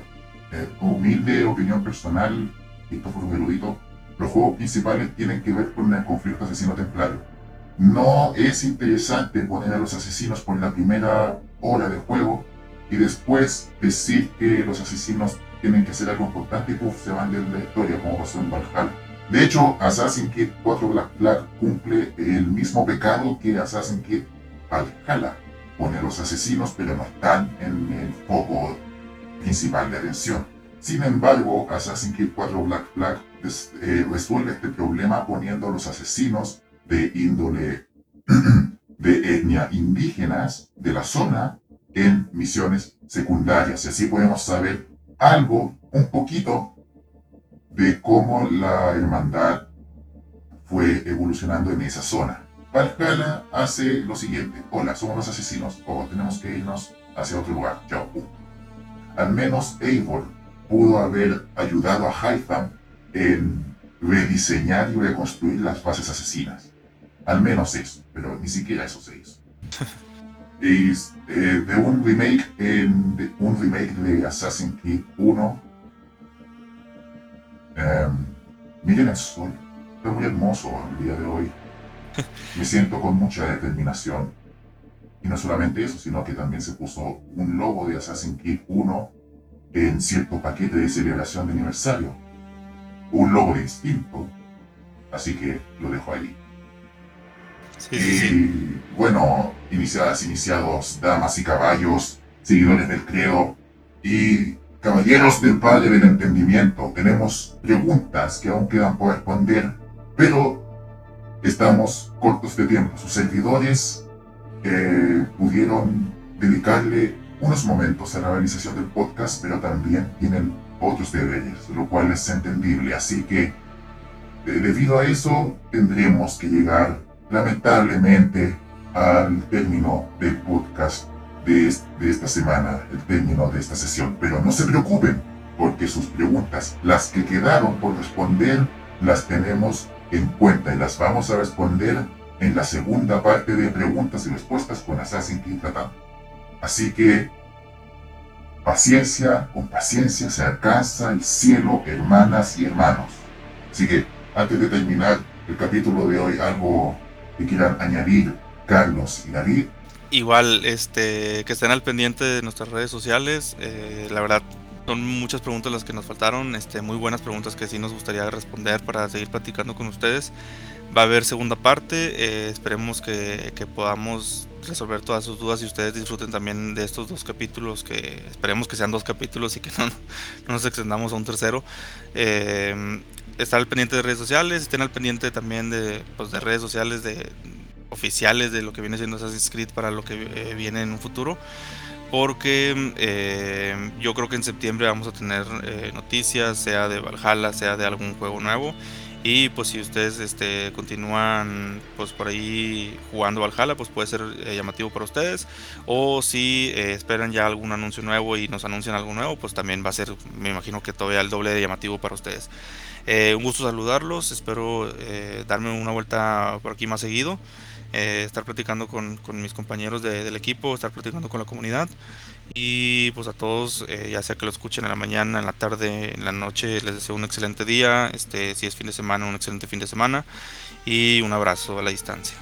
eh, humilde opinión personal, esto por un erudito, los juegos principales tienen que ver con el conflicto asesino-templario. No es interesante poner a los asesinos por la primera hora del juego y después decir que los asesinos tienen que hacer algo importante y puff, se van de la historia, como pasó en Valhalla. De hecho, Assassin's Creed 4 Black Flag cumple el mismo pecado que Assassin's Creed Valhalla pone los asesinos, pero no están en el foco principal de atención. Sin embargo, Assassin's Creed 4 Black Flag eh, resuelve este problema poniendo a los asesinos de índole de etnia indígenas de la zona en misiones secundarias. Y así podemos saber algo, un poquito, de cómo la hermandad fue evolucionando en esa zona. Valhalla hace lo siguiente. Hola, somos los asesinos. O tenemos que irnos hacia otro lugar. Chao. Al menos Eivor pudo haber ayudado a Hytham en rediseñar y reconstruir las bases asesinas. Al menos eso, pero ni siquiera eso se hizo. es eh, de un remake, en, de un remake de Assassin's Creed 1. Em, miren el sol, está muy hermoso el día de hoy. Me siento con mucha determinación. Y no solamente eso, sino que también se puso un logo de Assassin's Creed 1 en cierto paquete de celebración de aniversario. Un logo distinto. Así que lo dejo ahí. y bueno, iniciadas, iniciados, damas y caballos, seguidores del credo y caballeros del Padre del Entendimiento, tenemos preguntas que aún quedan por responder, pero estamos cortos de tiempo. Sus servidores eh, pudieron dedicarle unos momentos a la realización del podcast, pero también tienen otros deberes, lo cual es entendible. Así que, eh, debido a eso, tendremos que llegar, lamentablemente, al término del podcast de, de esta semana, el término de esta sesión. Pero no se preocupen, porque sus preguntas, las que quedaron por responder, las tenemos en cuenta y las vamos a responder en la segunda parte de preguntas y respuestas con Assassin's Creed Así que, paciencia, con paciencia se alcanza el cielo, hermanas y hermanos. Así que, antes de terminar el capítulo de hoy, algo que quieran añadir Carlos y David. Igual, este, que estén al pendiente de nuestras redes sociales. Eh, la verdad, son muchas preguntas las que nos faltaron, este, muy buenas preguntas que sí nos gustaría responder para seguir platicando con ustedes. Va a haber segunda parte, eh, esperemos que, podamos resolver todas sus dudas y ustedes disfruten también de estos dos capítulos, que esperemos que sean dos capítulos y que no, nos extendamos a un tercero. Eh, estar al pendiente de redes sociales, estén al pendiente también de, pues, de redes sociales de, oficiales de lo que viene siendo Assassin's Creed para lo que eh, viene en un futuro porque eh, yo creo que en septiembre vamos a tener eh, noticias, sea de Valhalla, sea de algún juego nuevo. Y pues si ustedes este, continúan pues por ahí jugando Valhalla, pues puede ser eh, llamativo para ustedes. O si esperan ya algún anuncio nuevo y nos anuncian algo nuevo, pues también va a ser, me imagino que todavía el doble de llamativo para ustedes. un gusto saludarlos, espero darme una vuelta por aquí más seguido. Eh, estar platicando con, con mis compañeros del equipo, estar platicando con la comunidad. Y pues a todos, eh, ya sea que lo escuchen en la mañana, en la tarde, en la noche, les deseo un excelente día. Este, si es fin de semana, un excelente fin de semana. Y un abrazo a la distancia.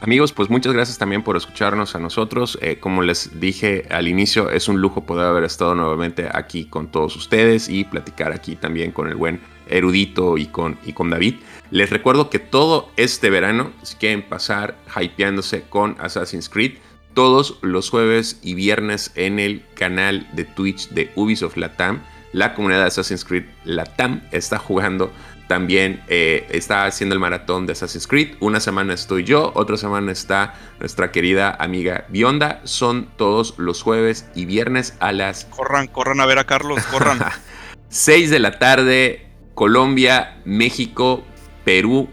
Amigos, pues muchas gracias también por escucharnos a nosotros. Eh, como les dije al inicio, es un lujo poder haber estado nuevamente aquí con todos ustedes y platicar aquí también con el buen erudito y con, y con David. Les recuerdo que todo este verano, si quieren pasar hypeándose con Assassin's Creed, todos los jueves y viernes en el canal de Twitch de Ubisoft Latam, la comunidad de Assassin's Creed Latam está jugando también eh, está haciendo el maratón de Assassin's Creed. Una semana estoy yo, otra semana está nuestra querida amiga Bionda. Son todos los jueves y viernes a las... Corran, corran a ver a Carlos, corran. 6 de la tarde, Colombia, México, Perú,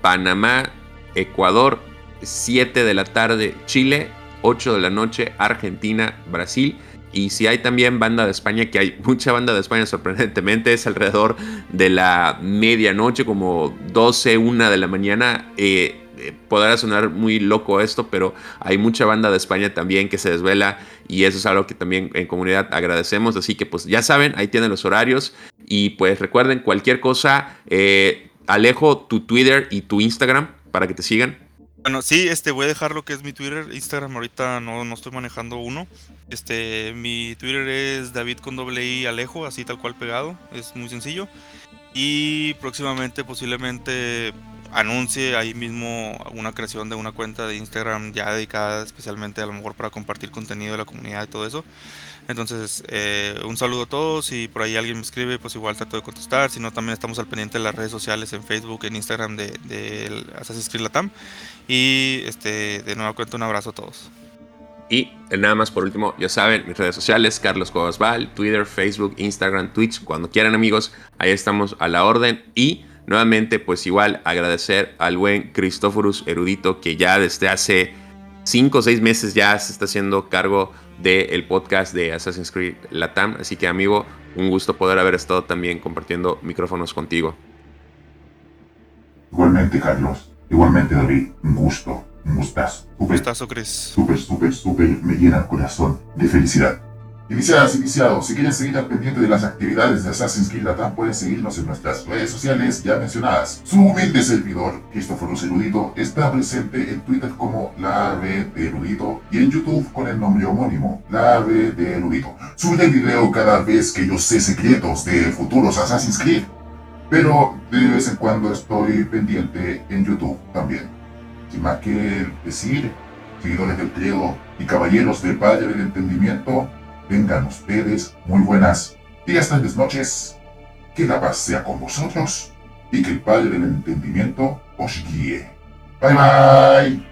Panamá, Ecuador, 7 de la tarde Chile, 8 de la noche Argentina, Brasil. Y si hay también banda de España, que hay mucha banda de España sorprendentemente, es alrededor de la medianoche, como 12, 1 de la mañana. Eh, eh, podrá sonar muy loco esto, pero hay mucha banda de España también que se desvela y eso es algo que también en comunidad agradecemos. Así que pues ya saben, ahí tienen los horarios y pues recuerden cualquier cosa, eh, Alejo, tu Twitter y tu Instagram para que te sigan. Bueno, sí, este voy a dejar lo que es mi Twitter, Instagram ahorita no, no estoy manejando uno. Este, mi Twitter es David con doble I Alejo, así tal cual pegado, es muy sencillo. Y próximamente posiblemente anuncie ahí mismo una creación de una cuenta de Instagram ya dedicada especialmente a lo mejor para compartir contenido de la comunidad y todo eso. Entonces, eh, un saludo a todos. Si por ahí alguien me escribe, pues igual trato de contestar. Si no, también estamos al pendiente de las redes sociales, en Facebook, en Instagram de, de Assassin's Creed Latam. Y este, de nuevo cuento un abrazo a todos. Y nada más por último, ya saben, mis redes sociales, Carlos Val, Twitter, Facebook, Instagram, Twitch, cuando quieran amigos, ahí estamos a la orden. Y nuevamente, pues igual agradecer al buen Cristóforos Erudito, que ya desde hace 5 o 6 meses ya se está haciendo cargo del podcast de Assassin's Creed Latam. Así que amigo, un gusto poder haber estado también compartiendo micrófonos contigo. Igualmente Carlos, igualmente David, un gusto, Un gustazo. Un Súper, gustazo, Chris. súper, súper, súper. Me llena el corazón de felicidad. Iniciadas, iniciados, si quieren seguir al pendiente de las actividades de Assassin's Creed Latam, pueden seguirnos en nuestras redes sociales ya mencionadas. Su humilde servidor, Luz Erudito, está presente en Twitter como La de Erudito y en YouTube con el nombre homónimo, La de Erudito. Subiré video cada vez que yo sé secretos de futuros Assassin's Creed, pero de vez en cuando estoy pendiente en YouTube también. Sin más que decir, seguidores del credo y caballeros del Padre del Entendimiento, Vengan ustedes muy buenas días, tardes, noches. Que la paz sea con vosotros y que el Padre del Entendimiento os guíe. Bye bye.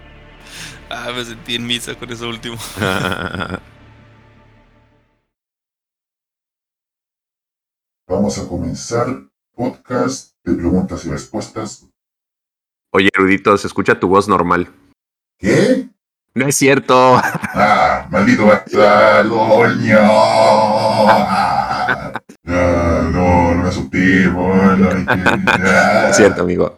Ah, me sentí en misa con eso último. Vamos a comenzar podcast de preguntas y respuestas. Oye, erudito, se escucha tu voz normal. ¿Qué? No es cierto. Ah, maldito bastardoño. Ah, no, no me asusté, por. Es cierto, amigo.